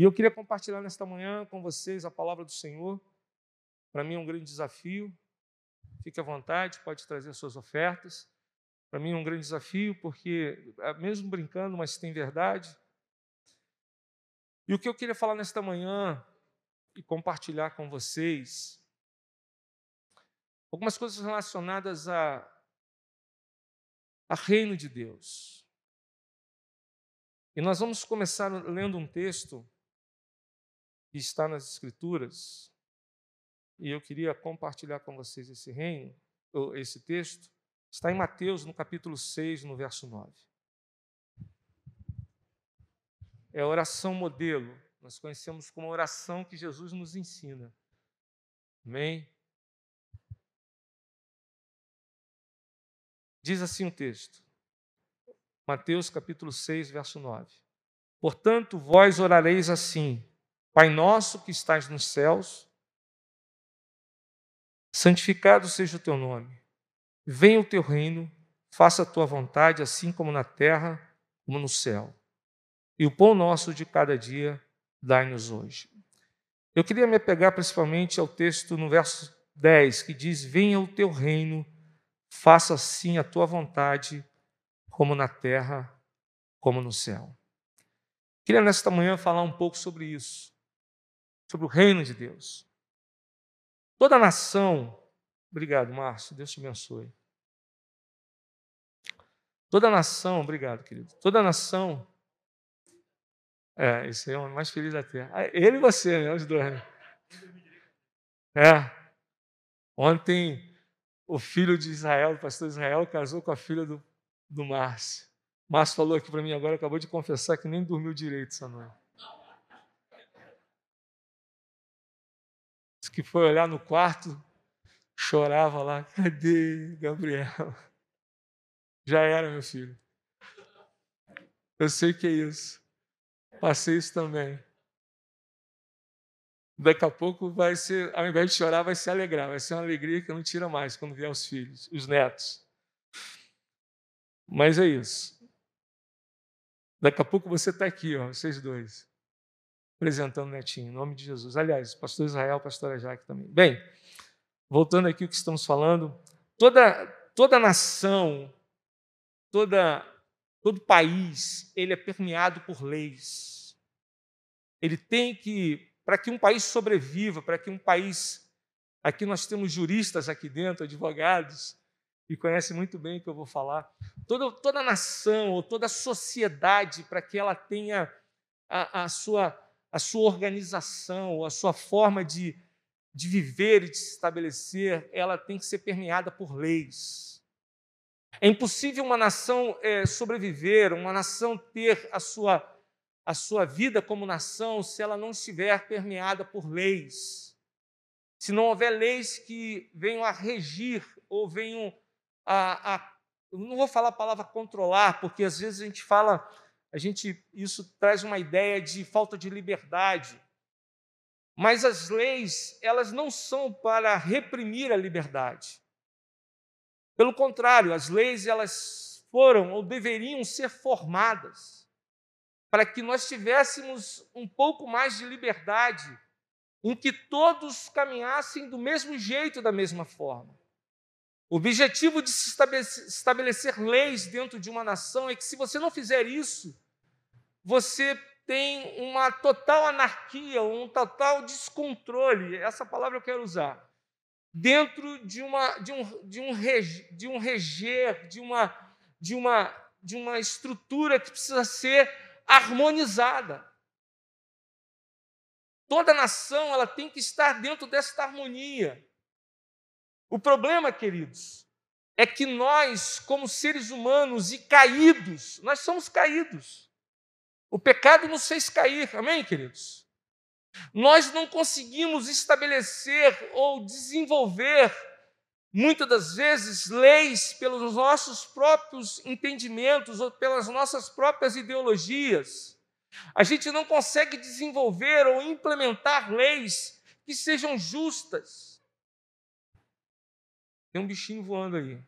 E eu queria compartilhar nesta manhã com vocês a palavra do Senhor. Para mim é um grande desafio. Fique à vontade, pode trazer suas ofertas. Para mim é um grande desafio, porque, é, mesmo brincando, mas tem verdade. E o que eu queria falar nesta manhã e compartilhar com vocês algumas coisas relacionadas a, a reino de Deus. E nós vamos começar lendo um texto que está nas Escrituras, e eu queria compartilhar com vocês esse reino, esse texto, está em Mateus, no capítulo 6, no verso 9. É a oração modelo, nós conhecemos como a oração que Jesus nos ensina. Amém? Diz assim o texto, Mateus capítulo 6, verso 9. Portanto, vós orareis assim: Pai nosso que estás nos céus, santificado seja o teu nome. Venha o teu reino, faça a tua vontade, assim como na terra, como no céu. E o pão nosso de cada dia dai-nos hoje. Eu queria me apegar principalmente ao texto no verso 10, que diz: Venha o teu reino, faça assim a tua vontade, como na terra, como no céu. Queria nesta manhã falar um pouco sobre isso, sobre o reino de Deus. Toda nação, obrigado, Márcio, Deus te abençoe. Toda nação, obrigado, querido. Toda nação, é, esse é o mais feliz da terra. Ah, ele e você, né? Os dois. Né? É. Ontem, o filho de Israel, o pastor Israel, casou com a filha do, do Márcio. Márcio falou aqui para mim agora, acabou de confessar que nem dormiu direito essa noite. Que foi olhar no quarto, chorava lá. Cadê Gabriel? Já era, meu filho. Eu sei que é isso. Passei isso também. Daqui a pouco vai ser, ao invés de chorar, vai se alegrar. Vai ser uma alegria que não tira mais quando vier os filhos, os netos. Mas é isso. Daqui a pouco você está aqui, ó, vocês dois apresentando o netinho, em nome de Jesus. Aliás, pastor Israel, pastora Jaque também. Bem, voltando aqui o que estamos falando, toda, toda nação, toda, todo país, ele é permeado por leis. Ele tem que, para que um país sobreviva, para que um país, aqui nós temos juristas aqui dentro, advogados, e conhecem muito bem o que eu vou falar. Toda, toda nação ou toda sociedade, para que ela tenha a, a sua a sua organização, a sua forma de, de viver e de se estabelecer, ela tem que ser permeada por leis. É impossível uma nação é, sobreviver, uma nação ter a sua, a sua vida como nação se ela não estiver permeada por leis. Se não houver leis que venham a regir ou venham a, a não vou falar a palavra controlar, porque às vezes a gente fala a gente isso traz uma ideia de falta de liberdade. Mas as leis, elas não são para reprimir a liberdade. Pelo contrário, as leis elas foram ou deveriam ser formadas para que nós tivéssemos um pouco mais de liberdade, em que todos caminhassem do mesmo jeito, da mesma forma. O objetivo de se estabelecer leis dentro de uma nação é que, se você não fizer isso, você tem uma total anarquia, um total descontrole. Essa palavra eu quero usar. Dentro de, uma, de, um, de, um, de um reger, de uma, de, uma, de uma estrutura que precisa ser harmonizada. Toda nação ela tem que estar dentro desta harmonia. O problema, queridos, é que nós, como seres humanos e caídos, nós somos caídos. O pecado nos fez cair, amém, queridos? Nós não conseguimos estabelecer ou desenvolver, muitas das vezes, leis pelos nossos próprios entendimentos ou pelas nossas próprias ideologias. A gente não consegue desenvolver ou implementar leis que sejam justas tem um bichinho voando aí.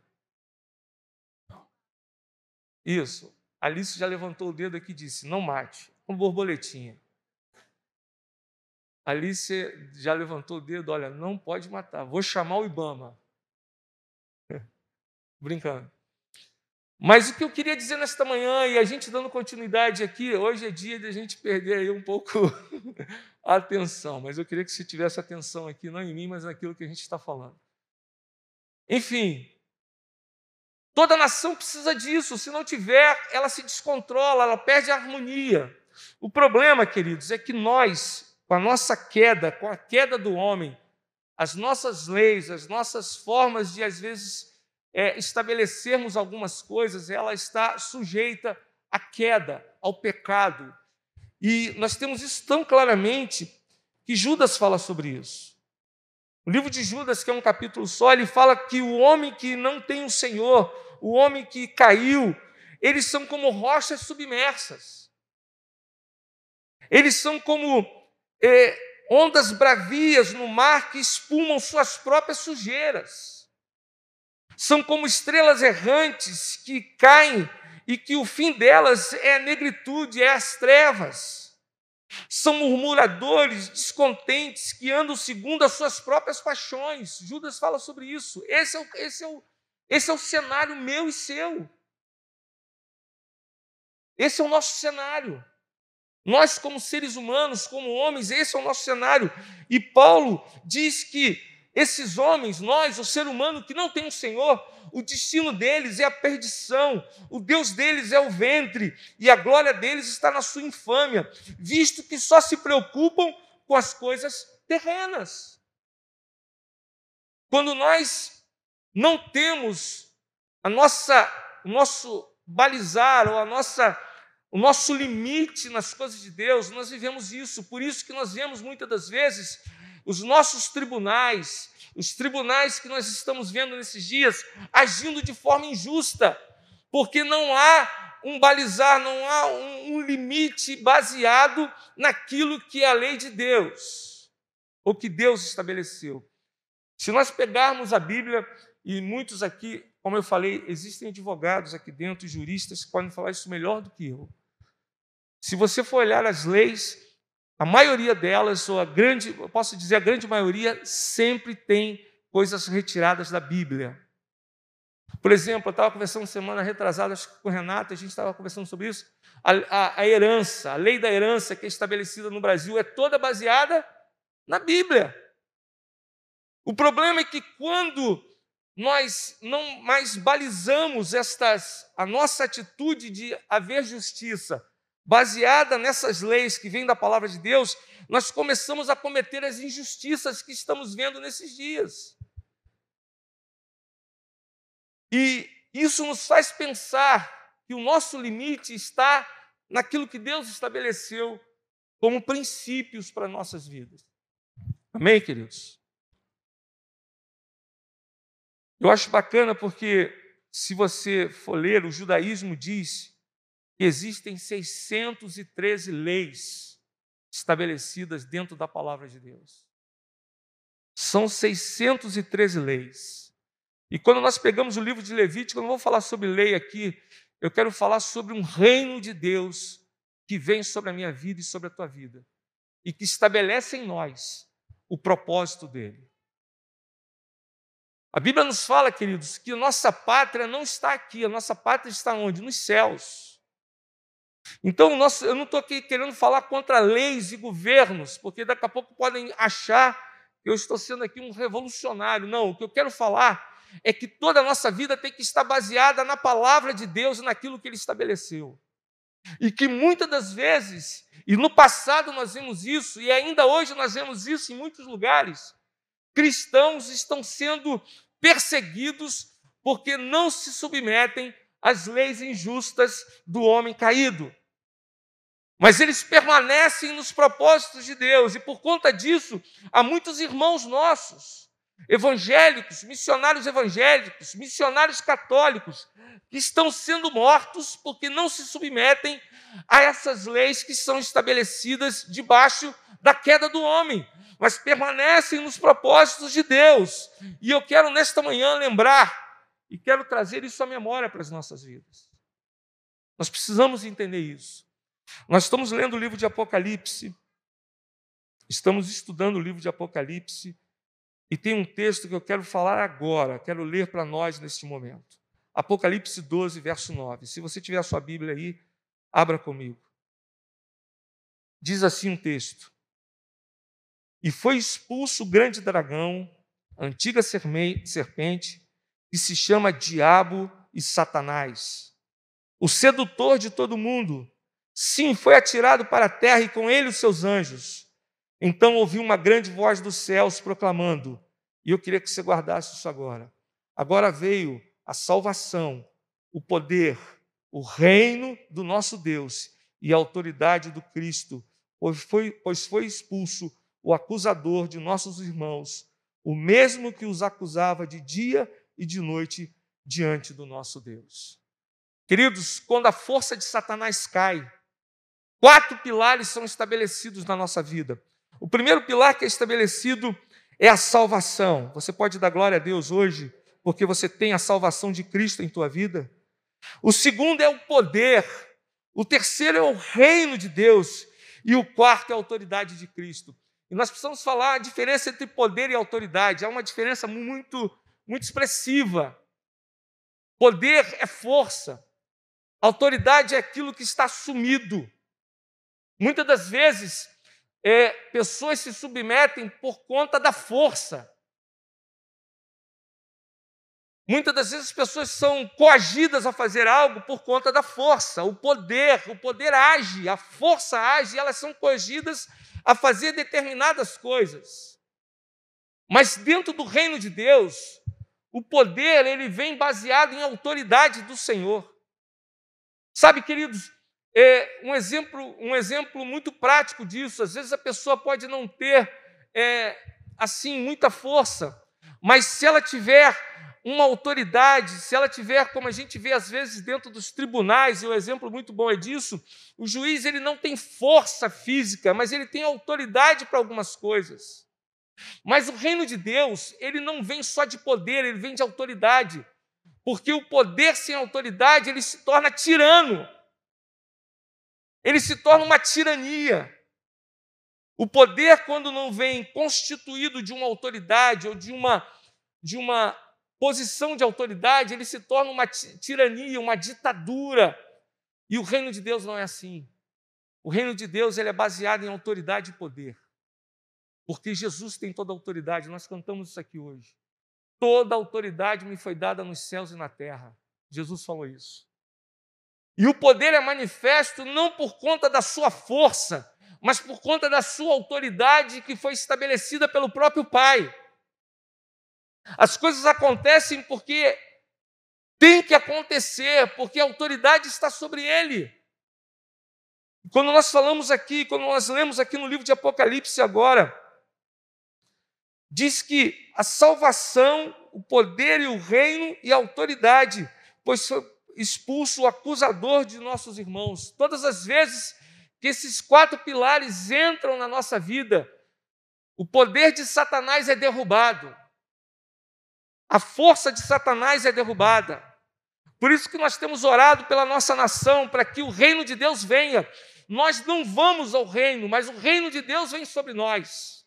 Isso. Alice já levantou o dedo aqui e disse: não mate. Com borboletinha. ali você já levantou o dedo, olha, não pode matar, vou chamar o Ibama. Brincando. Mas o que eu queria dizer nesta manhã, e a gente dando continuidade aqui, hoje é dia de a gente perder aí um pouco a atenção, mas eu queria que você tivesse atenção aqui, não em mim, mas naquilo que a gente está falando. Enfim, toda nação precisa disso, se não tiver, ela se descontrola, ela perde a harmonia. O problema, queridos, é que nós, com a nossa queda, com a queda do homem, as nossas leis, as nossas formas de, às vezes, é, estabelecermos algumas coisas, ela está sujeita à queda, ao pecado. E nós temos isso tão claramente que Judas fala sobre isso. O livro de Judas, que é um capítulo só, ele fala que o homem que não tem o Senhor, o homem que caiu, eles são como rochas submersas. Eles são como é, ondas bravias no mar que espumam suas próprias sujeiras. São como estrelas errantes que caem e que o fim delas é a negritude, é as trevas. São murmuradores, descontentes, que andam segundo as suas próprias paixões. Judas fala sobre isso. Esse é o, esse é o, esse é o cenário meu e seu. Esse é o nosso cenário. Nós, como seres humanos, como homens, esse é o nosso cenário. E Paulo diz que esses homens, nós, o ser humano que não tem um Senhor, o destino deles é a perdição, o Deus deles é o ventre, e a glória deles está na sua infâmia, visto que só se preocupam com as coisas terrenas. Quando nós não temos a nossa, o nosso balizar ou a nossa, o nosso limite nas coisas de Deus, nós vivemos isso. Por isso que nós vemos muitas das vezes os nossos tribunais, os tribunais que nós estamos vendo nesses dias, agindo de forma injusta, porque não há um balizar, não há um, um limite baseado naquilo que é a lei de Deus, ou que Deus estabeleceu. Se nós pegarmos a Bíblia, e muitos aqui, como eu falei, existem advogados aqui dentro, juristas, que podem falar isso melhor do que eu. Se você for olhar as leis, a maioria delas, ou a grande, eu posso dizer a grande maioria, sempre tem coisas retiradas da Bíblia. Por exemplo, eu estava conversando semana retrasada com o Renato, a gente estava conversando sobre isso. A, a, a, herança, a lei da herança que é estabelecida no Brasil é toda baseada na Bíblia. O problema é que quando nós não mais balizamos estas, a nossa atitude de haver justiça baseada nessas leis que vêm da palavra de Deus, nós começamos a cometer as injustiças que estamos vendo nesses dias. E isso nos faz pensar que o nosso limite está naquilo que Deus estabeleceu como princípios para nossas vidas. Amém, queridos? Eu acho bacana porque, se você for ler, o judaísmo diz existem 613 leis estabelecidas dentro da palavra de Deus. São 613 leis. E quando nós pegamos o livro de Levítico, eu não vou falar sobre lei aqui, eu quero falar sobre um reino de Deus que vem sobre a minha vida e sobre a tua vida e que estabelece em nós o propósito dele. A Bíblia nos fala, queridos, que a nossa pátria não está aqui, a nossa pátria está onde? Nos céus. Então, eu não estou aqui querendo falar contra leis e governos, porque daqui a pouco podem achar que eu estou sendo aqui um revolucionário. Não, o que eu quero falar é que toda a nossa vida tem que estar baseada na palavra de Deus e naquilo que Ele estabeleceu. E que muitas das vezes, e no passado nós vemos isso, e ainda hoje nós vemos isso em muitos lugares, cristãos estão sendo perseguidos porque não se submetem as leis injustas do homem caído. Mas eles permanecem nos propósitos de Deus, e por conta disso, há muitos irmãos nossos, evangélicos, missionários evangélicos, missionários católicos, que estão sendo mortos porque não se submetem a essas leis que são estabelecidas debaixo da queda do homem, mas permanecem nos propósitos de Deus. E eu quero nesta manhã lembrar e quero trazer isso à memória para as nossas vidas. Nós precisamos entender isso. Nós estamos lendo o livro de Apocalipse. Estamos estudando o livro de Apocalipse e tem um texto que eu quero falar agora, quero ler para nós neste momento. Apocalipse 12, verso 9. Se você tiver a sua Bíblia aí, abra comigo. Diz assim um texto: E foi expulso o grande dragão, antiga serpente, que se chama Diabo e Satanás, o sedutor de todo mundo. Sim, foi atirado para a terra e com ele os seus anjos. Então ouvi uma grande voz dos céus proclamando, e eu queria que você guardasse isso agora. Agora veio a salvação, o poder, o reino do nosso Deus e a autoridade do Cristo, pois foi, pois foi expulso o acusador de nossos irmãos, o mesmo que os acusava de dia e de noite diante do nosso Deus. Queridos, quando a força de Satanás cai, quatro pilares são estabelecidos na nossa vida. O primeiro pilar que é estabelecido é a salvação. Você pode dar glória a Deus hoje, porque você tem a salvação de Cristo em tua vida. O segundo é o poder. O terceiro é o reino de Deus. E o quarto é a autoridade de Cristo. E nós precisamos falar a diferença entre poder e autoridade. Há uma diferença muito, muito expressiva. Poder é força. Autoridade é aquilo que está sumido. Muitas das vezes, é, pessoas se submetem por conta da força. Muitas das vezes as pessoas são coagidas a fazer algo por conta da força, o poder, o poder age, a força age e elas são coagidas a fazer determinadas coisas. Mas dentro do reino de Deus, o poder ele vem baseado em autoridade do Senhor. Sabe, queridos, é um exemplo, um exemplo muito prático disso. Às vezes a pessoa pode não ter é, assim muita força, mas se ela tiver uma autoridade, se ela tiver, como a gente vê às vezes dentro dos tribunais, e um exemplo muito bom é disso, o juiz ele não tem força física, mas ele tem autoridade para algumas coisas. Mas o reino de Deus, ele não vem só de poder, ele vem de autoridade. Porque o poder sem autoridade, ele se torna tirano ele se torna uma tirania. O poder, quando não vem constituído de uma autoridade ou de uma, de uma posição de autoridade, ele se torna uma tirania, uma ditadura. E o reino de Deus não é assim. O reino de Deus ele é baseado em autoridade e poder. Porque Jesus tem toda a autoridade, nós cantamos isso aqui hoje. Toda a autoridade me foi dada nos céus e na terra. Jesus falou isso. E o poder é manifesto não por conta da sua força, mas por conta da sua autoridade que foi estabelecida pelo próprio Pai. As coisas acontecem porque tem que acontecer, porque a autoridade está sobre ele. Quando nós falamos aqui, quando nós lemos aqui no livro de Apocalipse agora, diz que a salvação, o poder e o reino e a autoridade, pois foi expulso o acusador de nossos irmãos. Todas as vezes que esses quatro pilares entram na nossa vida, o poder de Satanás é derrubado. A força de Satanás é derrubada. Por isso que nós temos orado pela nossa nação, para que o reino de Deus venha. Nós não vamos ao reino, mas o reino de Deus vem sobre nós.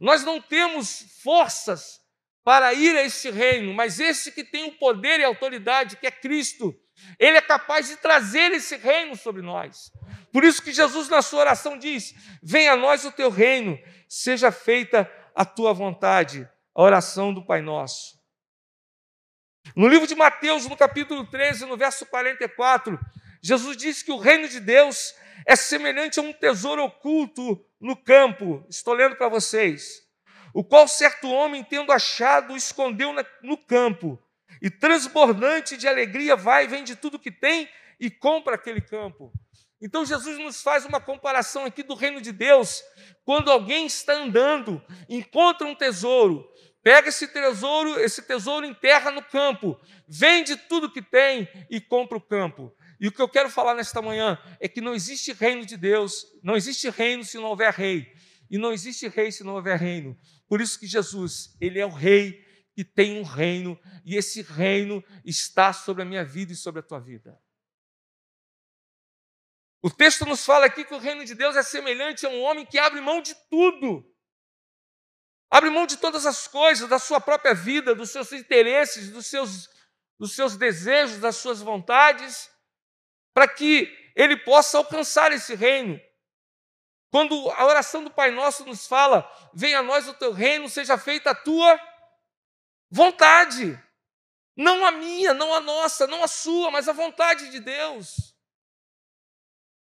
Nós não temos forças para ir a este reino, mas esse que tem o poder e a autoridade, que é Cristo, ele é capaz de trazer esse reino sobre nós. Por isso que Jesus, na sua oração, diz: Venha a nós o teu reino, seja feita a tua vontade. A oração do Pai Nosso. No livro de Mateus, no capítulo 13, no verso 44, Jesus diz que o reino de Deus é semelhante a um tesouro oculto no campo. Estou lendo para vocês o qual certo homem, tendo achado, escondeu no campo, e transbordante de alegria vai, vende tudo que tem e compra aquele campo. Então Jesus nos faz uma comparação aqui do reino de Deus, quando alguém está andando, encontra um tesouro, pega esse tesouro, esse tesouro enterra no campo, vende tudo que tem e compra o campo. E o que eu quero falar nesta manhã é que não existe reino de Deus, não existe reino se não houver rei, e não existe rei se não houver reino. Por isso que Jesus, ele é o rei que tem um reino, e esse reino está sobre a minha vida e sobre a tua vida. O texto nos fala aqui que o reino de Deus é semelhante a um homem que abre mão de tudo. Abre mão de todas as coisas, da sua própria vida, dos seus interesses, dos seus, dos seus desejos, das suas vontades, para que ele possa alcançar esse reino. Quando a oração do Pai Nosso nos fala: venha a nós o teu reino, seja feita a tua vontade. Não a minha, não a nossa, não a sua, mas a vontade de Deus.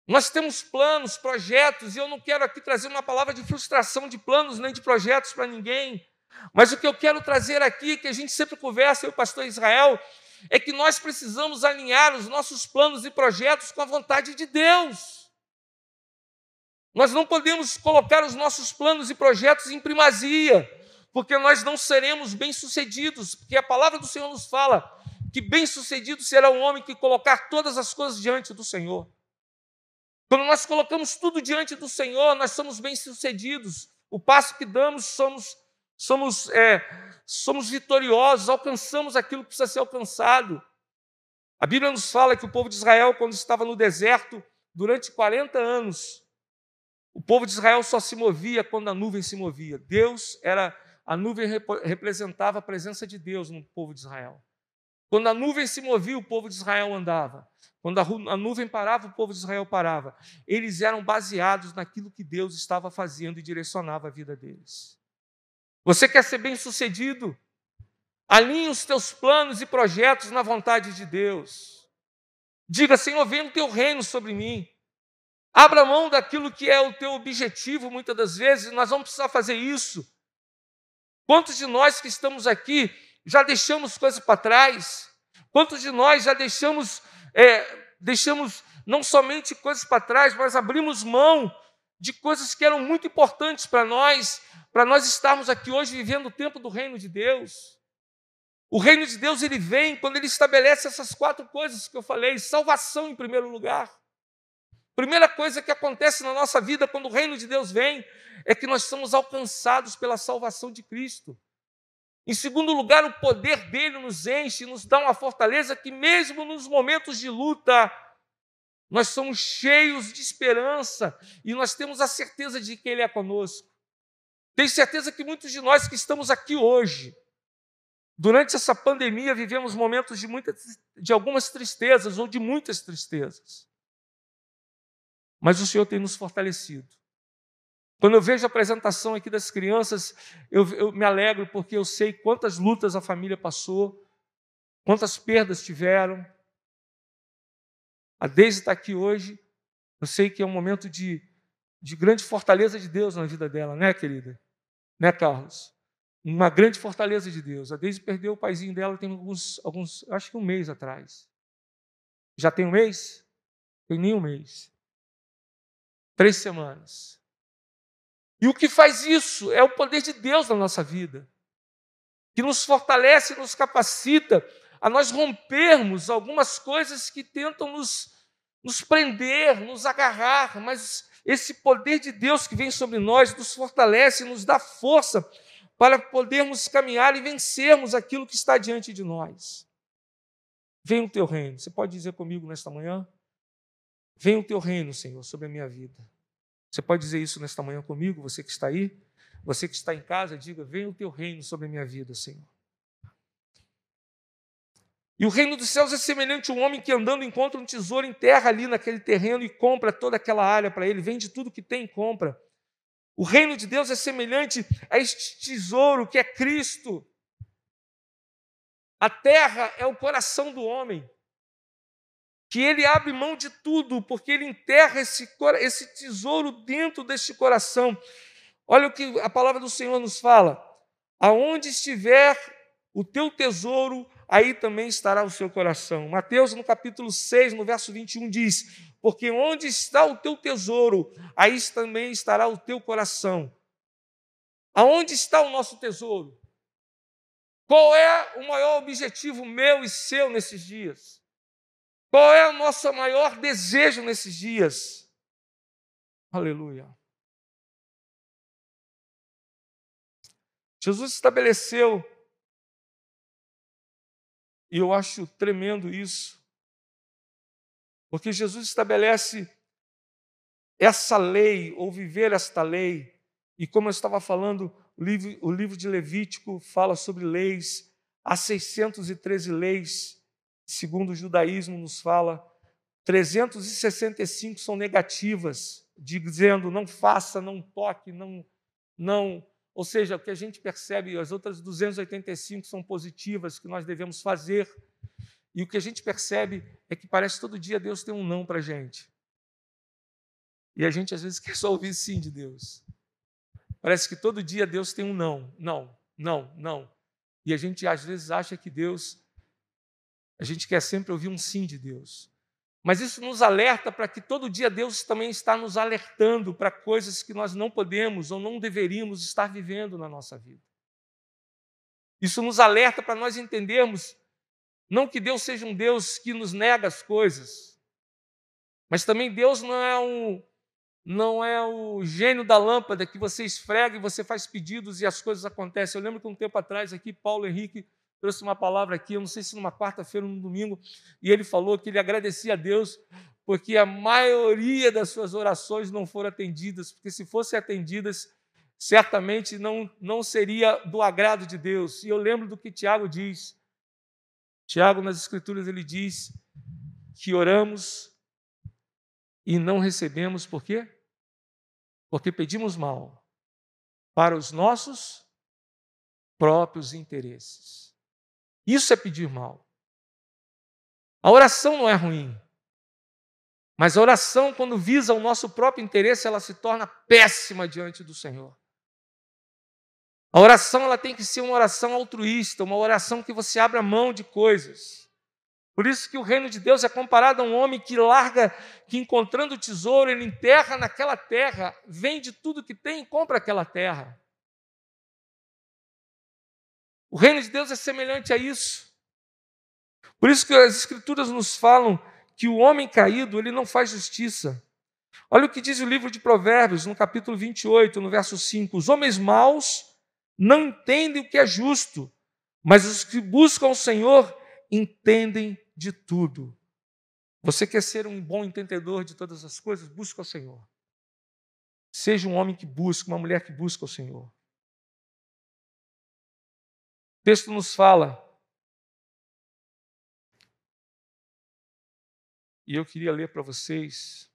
Nós temos planos, projetos, e eu não quero aqui trazer uma palavra de frustração de planos nem de projetos para ninguém. Mas o que eu quero trazer aqui, que a gente sempre conversa, eu, pastor Israel, é que nós precisamos alinhar os nossos planos e projetos com a vontade de Deus. Nós não podemos colocar os nossos planos e projetos em primazia porque nós não seremos bem-sucedidos, porque a palavra do Senhor nos fala que bem-sucedido será o homem que colocar todas as coisas diante do Senhor. Quando nós colocamos tudo diante do Senhor, nós somos bem-sucedidos. O passo que damos, somos, somos, é, somos vitoriosos, alcançamos aquilo que precisa ser alcançado. A Bíblia nos fala que o povo de Israel, quando estava no deserto, durante 40 anos, o povo de Israel só se movia quando a nuvem se movia. Deus era a nuvem representava a presença de Deus no povo de Israel. Quando a nuvem se movia, o povo de Israel andava. Quando a nuvem parava, o povo de Israel parava. Eles eram baseados naquilo que Deus estava fazendo e direcionava a vida deles. Você quer ser bem-sucedido? Alinhe os teus planos e projetos na vontade de Deus. Diga, Senhor, venha o teu reino sobre mim. Abra mão daquilo que é o teu objetivo, muitas das vezes, nós vamos precisar fazer isso Quantos de nós que estamos aqui já deixamos coisas para trás? Quantos de nós já deixamos, é, deixamos não somente coisas para trás, mas abrimos mão de coisas que eram muito importantes para nós, para nós estarmos aqui hoje vivendo o tempo do reino de Deus? O reino de Deus ele vem quando ele estabelece essas quatro coisas que eu falei: salvação em primeiro lugar. Primeira coisa que acontece na nossa vida quando o reino de Deus vem é que nós somos alcançados pela salvação de Cristo. Em segundo lugar, o poder dele nos enche, nos dá uma fortaleza que, mesmo nos momentos de luta, nós somos cheios de esperança e nós temos a certeza de que Ele é conosco. Tenho certeza que muitos de nós que estamos aqui hoje, durante essa pandemia, vivemos momentos de, de algumas tristezas ou de muitas tristezas. Mas o Senhor tem nos fortalecido. Quando eu vejo a apresentação aqui das crianças, eu, eu, me alegro porque eu sei quantas lutas a família passou, quantas perdas tiveram. A Deise está aqui hoje, eu sei que é um momento de, de grande fortaleza de Deus na vida dela, né, querida? Né, Carlos? Uma grande fortaleza de Deus. A Deise perdeu o paizinho dela tem alguns, alguns, acho que um mês atrás. Já tem um mês? Tem nem um mês. Três semanas. E o que faz isso é o poder de Deus na nossa vida, que nos fortalece, nos capacita a nós rompermos algumas coisas que tentam nos, nos prender, nos agarrar, mas esse poder de Deus que vem sobre nós nos fortalece, nos dá força para podermos caminhar e vencermos aquilo que está diante de nós. Venha o teu reino. Você pode dizer comigo nesta manhã? Venha o teu reino, Senhor, sobre a minha vida. Você pode dizer isso nesta manhã comigo, você que está aí? Você que está em casa, diga: Venha o teu reino sobre a minha vida, Senhor. E o reino dos céus é semelhante a um homem que andando encontra um tesouro em terra ali naquele terreno e compra toda aquela área para ele, vende tudo que tem e compra. O reino de Deus é semelhante a este tesouro que é Cristo. A terra é o coração do homem que ele abre mão de tudo, porque ele enterra esse, esse tesouro dentro deste coração. Olha o que a palavra do Senhor nos fala: aonde estiver o teu tesouro, aí também estará o seu coração. Mateus, no capítulo 6, no verso 21, diz: Porque onde está o teu tesouro, aí também estará o teu coração. Aonde está o nosso tesouro? Qual é o maior objetivo meu e seu nesses dias? Qual é o nosso maior desejo nesses dias? Aleluia. Jesus estabeleceu, e eu acho tremendo isso, porque Jesus estabelece essa lei, ou viver esta lei, e como eu estava falando, o livro, o livro de Levítico fala sobre leis, há 613 leis, segundo o judaísmo nos fala, 365 são negativas, dizendo não faça, não toque, não, não. Ou seja, o que a gente percebe, as outras 285 são positivas que nós devemos fazer. E o que a gente percebe é que parece todo dia Deus tem um não para a gente. E a gente às vezes quer só ouvir sim de Deus. Parece que todo dia Deus tem um não, não, não, não. E a gente às vezes acha que Deus, a gente quer sempre ouvir um sim de Deus. Mas isso nos alerta para que todo dia Deus também está nos alertando para coisas que nós não podemos ou não deveríamos estar vivendo na nossa vida. Isso nos alerta para nós entendermos não que Deus seja um Deus que nos nega as coisas, mas também Deus não é um, não é o gênio da lâmpada que você esfrega e você faz pedidos e as coisas acontecem. Eu lembro que um tempo atrás aqui, Paulo Henrique trouxe uma palavra aqui, eu não sei se numa quarta-feira ou no domingo, e ele falou que ele agradecia a Deus porque a maioria das suas orações não foram atendidas, porque se fossem atendidas, certamente não, não seria do agrado de Deus. E eu lembro do que Tiago diz. Tiago, nas Escrituras, ele diz que oramos e não recebemos por quê? Porque pedimos mal para os nossos próprios interesses. Isso é pedir mal. A oração não é ruim. Mas a oração, quando visa o nosso próprio interesse, ela se torna péssima diante do Senhor. A oração ela tem que ser uma oração altruísta, uma oração que você abra mão de coisas. Por isso que o reino de Deus é comparado a um homem que larga, que encontrando o tesouro, ele enterra naquela terra, vende tudo que tem e compra aquela terra. O reino de Deus é semelhante a isso. Por isso que as escrituras nos falam que o homem caído, ele não faz justiça. Olha o que diz o livro de Provérbios, no capítulo 28, no verso 5: Os homens maus não entendem o que é justo, mas os que buscam o Senhor entendem de tudo. Você quer ser um bom entendedor de todas as coisas? Busca o Senhor. Seja um homem que busca, uma mulher que busca o Senhor. Texto nos fala, e eu queria ler para vocês,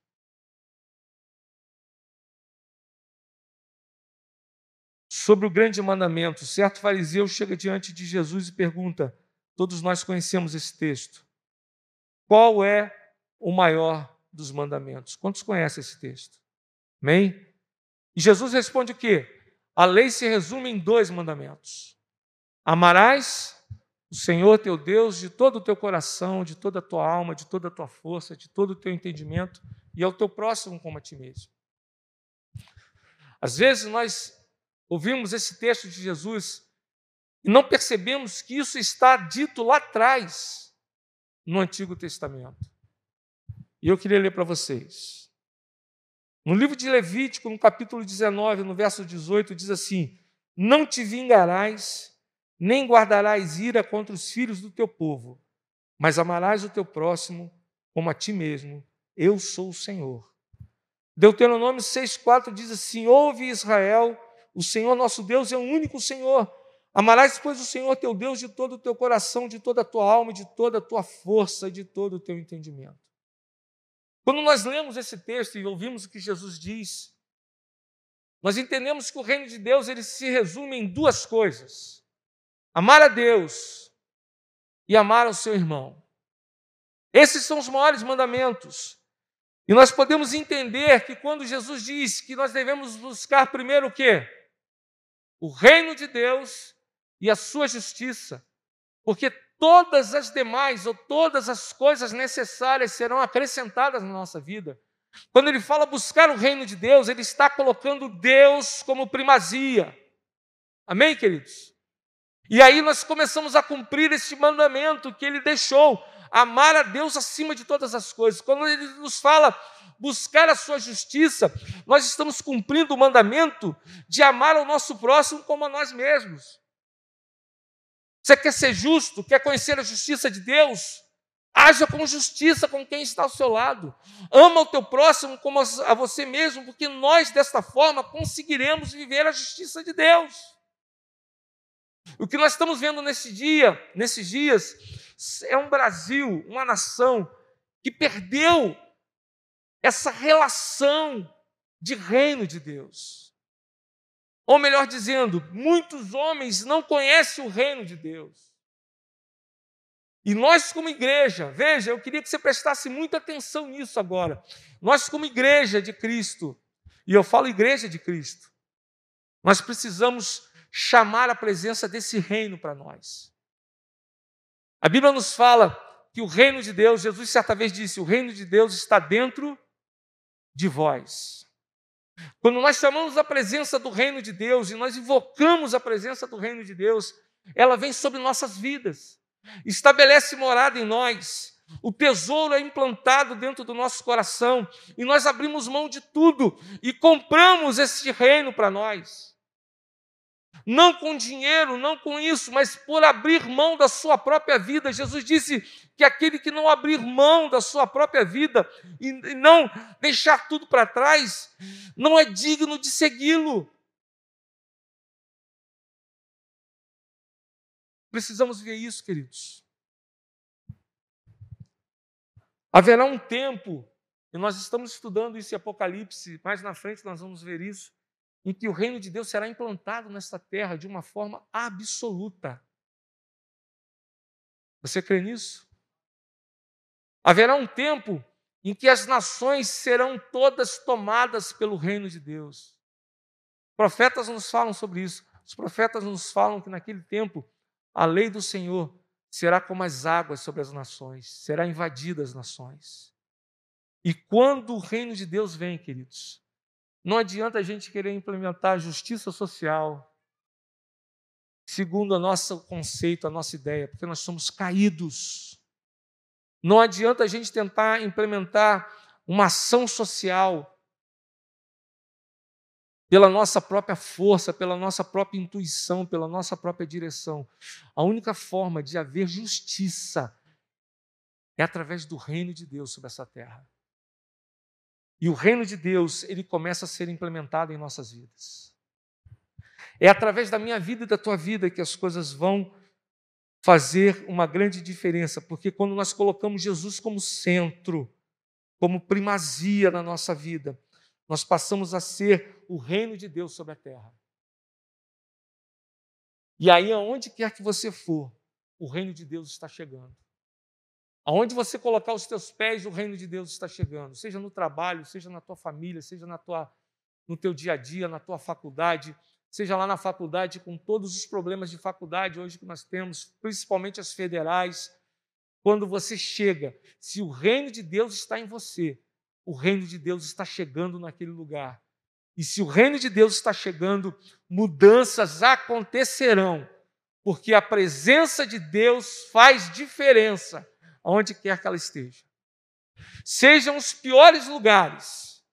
sobre o grande mandamento. Certo fariseu chega diante de Jesus e pergunta: todos nós conhecemos esse texto. Qual é o maior dos mandamentos? Quantos conhecem esse texto? Amém? E Jesus responde o quê? A lei se resume em dois mandamentos: Amarás o Senhor teu Deus de todo o teu coração, de toda a tua alma, de toda a tua força, de todo o teu entendimento, e ao teu próximo como a ti mesmo. Às vezes nós ouvimos esse texto de Jesus e não percebemos que isso está dito lá atrás, no Antigo Testamento. E eu queria ler para vocês. No livro de Levítico, no capítulo 19, no verso 18, diz assim: Não te vingarás, nem guardarás ira contra os filhos do teu povo, mas amarás o teu próximo como a ti mesmo. Eu sou o Senhor. Deuteronômio 6,4 diz assim: Ouve Israel, o Senhor nosso Deus é o único Senhor. Amarás, pois, o Senhor teu Deus de todo o teu coração, de toda a tua alma, de toda a tua força, de todo o teu entendimento. Quando nós lemos esse texto e ouvimos o que Jesus diz, nós entendemos que o reino de Deus ele se resume em duas coisas: amar a Deus e amar ao seu irmão. Esses são os maiores mandamentos. E nós podemos entender que quando Jesus diz que nós devemos buscar primeiro o quê? O reino de Deus e a sua justiça, porque todas as demais ou todas as coisas necessárias serão acrescentadas na nossa vida. Quando ele fala buscar o reino de Deus, ele está colocando Deus como primazia. Amém, queridos? E aí nós começamos a cumprir este mandamento que ele deixou, amar a Deus acima de todas as coisas. Quando ele nos fala buscar a sua justiça, nós estamos cumprindo o mandamento de amar o nosso próximo como a nós mesmos. Você quer ser justo? Quer conhecer a justiça de Deus? Haja com justiça com quem está ao seu lado. Ama o teu próximo como a você mesmo, porque nós, desta forma, conseguiremos viver a justiça de Deus. O que nós estamos vendo nesse dia, nesses dias, é um Brasil, uma nação que perdeu essa relação de reino de Deus. Ou melhor dizendo, muitos homens não conhecem o reino de Deus. E nós, como igreja, veja, eu queria que você prestasse muita atenção nisso agora. Nós, como igreja de Cristo, e eu falo igreja de Cristo, nós precisamos chamar a presença desse reino para nós. A Bíblia nos fala que o reino de Deus, Jesus certa vez disse: o reino de Deus está dentro de vós. Quando nós chamamos a presença do reino de Deus e nós invocamos a presença do reino de Deus, ela vem sobre nossas vidas estabelece morada em nós. O tesouro é implantado dentro do nosso coração e nós abrimos mão de tudo e compramos esse reino para nós. Não com dinheiro, não com isso, mas por abrir mão da sua própria vida. Jesus disse que aquele que não abrir mão da sua própria vida e não deixar tudo para trás, não é digno de segui-lo. Precisamos ver isso, queridos. Haverá um tempo, e nós estamos estudando isso em Apocalipse, mais na frente nós vamos ver isso, em que o reino de Deus será implantado nesta terra de uma forma absoluta. Você crê nisso? Haverá um tempo em que as nações serão todas tomadas pelo reino de Deus. Profetas nos falam sobre isso. Os profetas nos falam que naquele tempo a lei do Senhor será como as águas sobre as nações, será invadida as nações. E quando o reino de Deus vem, queridos, não adianta a gente querer implementar justiça social segundo o nosso conceito, a nossa ideia, porque nós somos caídos. Não adianta a gente tentar implementar uma ação social pela nossa própria força, pela nossa própria intuição, pela nossa própria direção. A única forma de haver justiça é através do reino de Deus sobre essa terra. E o reino de Deus, ele começa a ser implementado em nossas vidas. É através da minha vida e da tua vida que as coisas vão fazer uma grande diferença, porque quando nós colocamos Jesus como centro, como primazia na nossa vida, nós passamos a ser o reino de Deus sobre a terra. E aí, aonde quer que você for, o reino de Deus está chegando. Aonde você colocar os teus pés, o reino de Deus está chegando. Seja no trabalho, seja na tua família, seja na tua, no teu dia a dia, na tua faculdade, seja lá na faculdade com todos os problemas de faculdade hoje que nós temos, principalmente as federais. Quando você chega, se o reino de Deus está em você, o reino de Deus está chegando naquele lugar. E se o reino de Deus está chegando, mudanças acontecerão, porque a presença de Deus faz diferença onde quer que ela esteja. Sejam os piores lugares,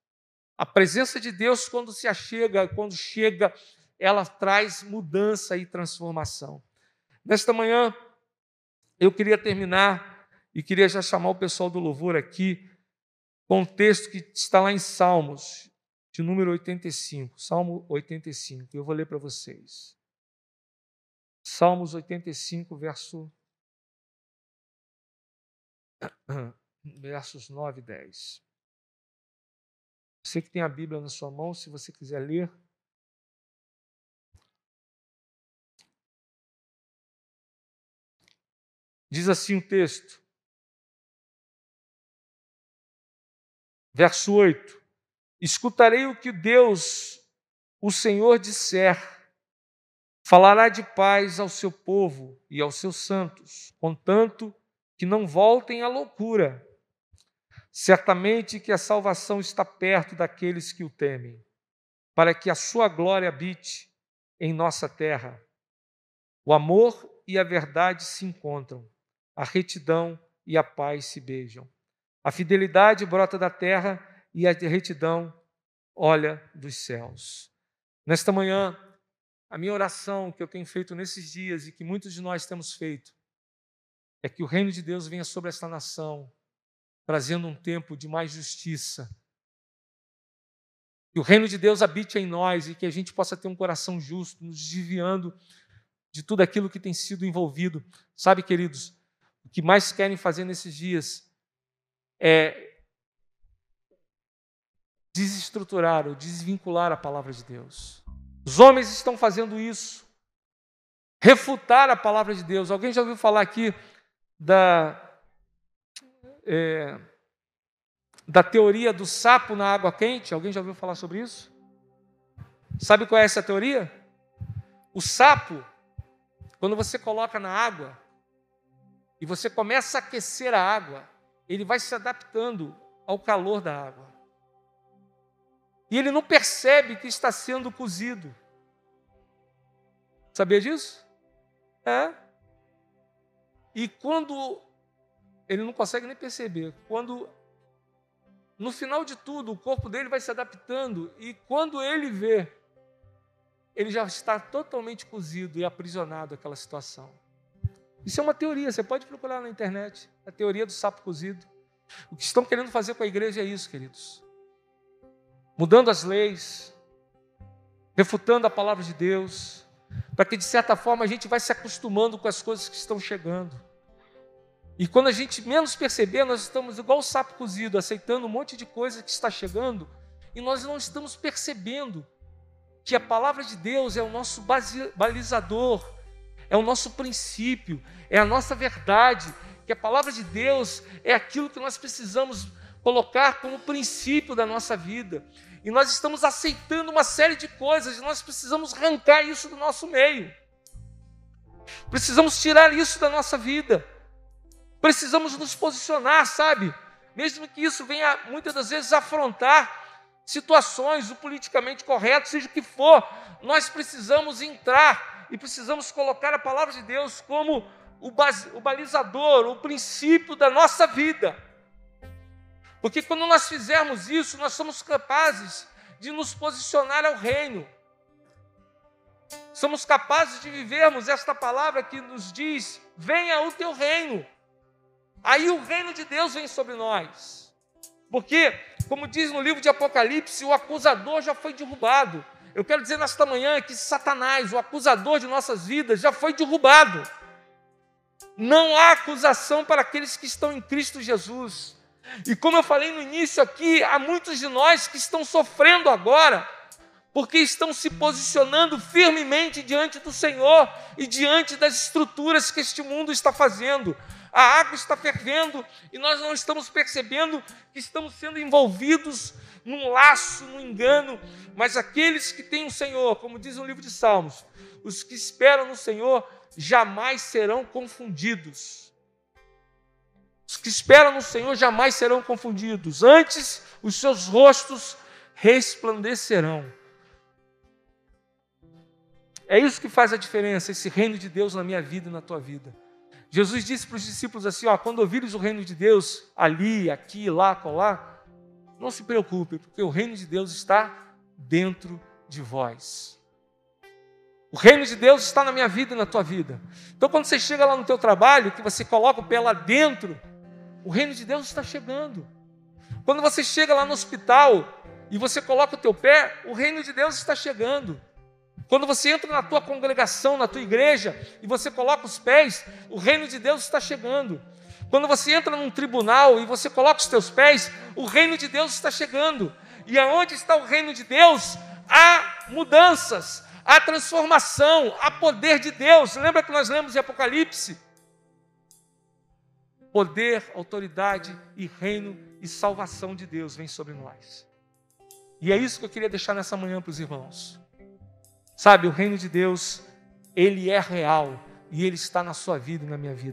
a presença de Deus, quando se achega, quando chega, ela traz mudança e transformação. Nesta manhã, eu queria terminar e queria já chamar o pessoal do louvor aqui com um texto que está lá em Salmos, de número 85, Salmo 85. Eu vou ler para vocês. Salmos 85, verso versos 9 e 10. Você que tem a Bíblia na sua mão, se você quiser ler. Diz assim o texto: Verso 8: Escutarei o que Deus, o Senhor, disser, falará de paz ao seu povo e aos seus santos, contanto que não voltem à loucura. Certamente que a salvação está perto daqueles que o temem, para que a sua glória habite em nossa terra. O amor e a verdade se encontram, a retidão e a paz se beijam. A fidelidade brota da terra e a retidão olha dos céus. Nesta manhã, a minha oração que eu tenho feito nesses dias e que muitos de nós temos feito é que o reino de Deus venha sobre esta nação, trazendo um tempo de mais justiça. Que o reino de Deus habite em nós e que a gente possa ter um coração justo, nos desviando de tudo aquilo que tem sido envolvido. Sabe, queridos, o que mais querem fazer nesses dias é desestruturar ou desvincular a palavra de Deus. Os homens estão fazendo isso, refutar a palavra de Deus. Alguém já ouviu falar aqui da, é, da teoria do sapo na água quente? Alguém já ouviu falar sobre isso? Sabe qual é essa teoria? O sapo, quando você coloca na água e você começa a aquecer a água, ele vai se adaptando ao calor da água. E ele não percebe que está sendo cozido. Sabia disso? É. E quando ele não consegue nem perceber, quando no final de tudo o corpo dele vai se adaptando e quando ele vê, ele já está totalmente cozido e aprisionado àquela situação. Isso é uma teoria, você pode procurar na internet, a teoria do sapo cozido. O que estão querendo fazer com a igreja é isso, queridos. Mudando as leis, refutando a palavra de Deus, para que de certa forma a gente vai se acostumando com as coisas que estão chegando. E quando a gente menos perceber, nós estamos igual o sapo cozido, aceitando um monte de coisa que está chegando, e nós não estamos percebendo que a palavra de Deus é o nosso balizador, é o nosso princípio, é a nossa verdade, que a palavra de Deus é aquilo que nós precisamos colocar como princípio da nossa vida. E nós estamos aceitando uma série de coisas, e nós precisamos arrancar isso do nosso meio. Precisamos tirar isso da nossa vida. Precisamos nos posicionar, sabe? Mesmo que isso venha muitas das vezes afrontar situações, o politicamente correto, seja o que for, nós precisamos entrar e precisamos colocar a palavra de Deus como o, o balizador, o princípio da nossa vida. Porque quando nós fizermos isso, nós somos capazes de nos posicionar ao reino. Somos capazes de vivermos esta palavra que nos diz: venha o teu reino. Aí o reino de Deus vem sobre nós. Porque, como diz no livro de Apocalipse, o acusador já foi derrubado. Eu quero dizer nesta manhã que Satanás, o acusador de nossas vidas, já foi derrubado. Não há acusação para aqueles que estão em Cristo Jesus. E como eu falei no início aqui, há muitos de nós que estão sofrendo agora, porque estão se posicionando firmemente diante do Senhor e diante das estruturas que este mundo está fazendo. A água está fervendo e nós não estamos percebendo que estamos sendo envolvidos num laço, num engano, mas aqueles que têm o Senhor, como diz o livro de Salmos, os que esperam no Senhor jamais serão confundidos. Os que esperam no Senhor jamais serão confundidos, antes os seus rostos resplandecerão. É isso que faz a diferença, esse reino de Deus na minha vida e na tua vida. Jesus disse para os discípulos assim: ó, quando ouvires o reino de Deus ali, aqui, lá, colar, não se preocupe, porque o reino de Deus está dentro de vós. O reino de Deus está na minha vida e na tua vida. Então, quando você chega lá no teu trabalho, que você coloca o pé lá dentro, o reino de Deus está chegando. Quando você chega lá no hospital e você coloca o teu pé, o reino de Deus está chegando. Quando você entra na tua congregação, na tua igreja, e você coloca os pés, o reino de Deus está chegando. Quando você entra num tribunal e você coloca os teus pés, o reino de Deus está chegando. E aonde está o reino de Deus? Há mudanças, há transformação, há poder de Deus. Lembra que nós lemos em Apocalipse? Poder, autoridade e reino e salvação de Deus vem sobre nós. E é isso que eu queria deixar nessa manhã para os irmãos. Sabe, o reino de Deus, ele é real e ele está na sua vida e na minha vida.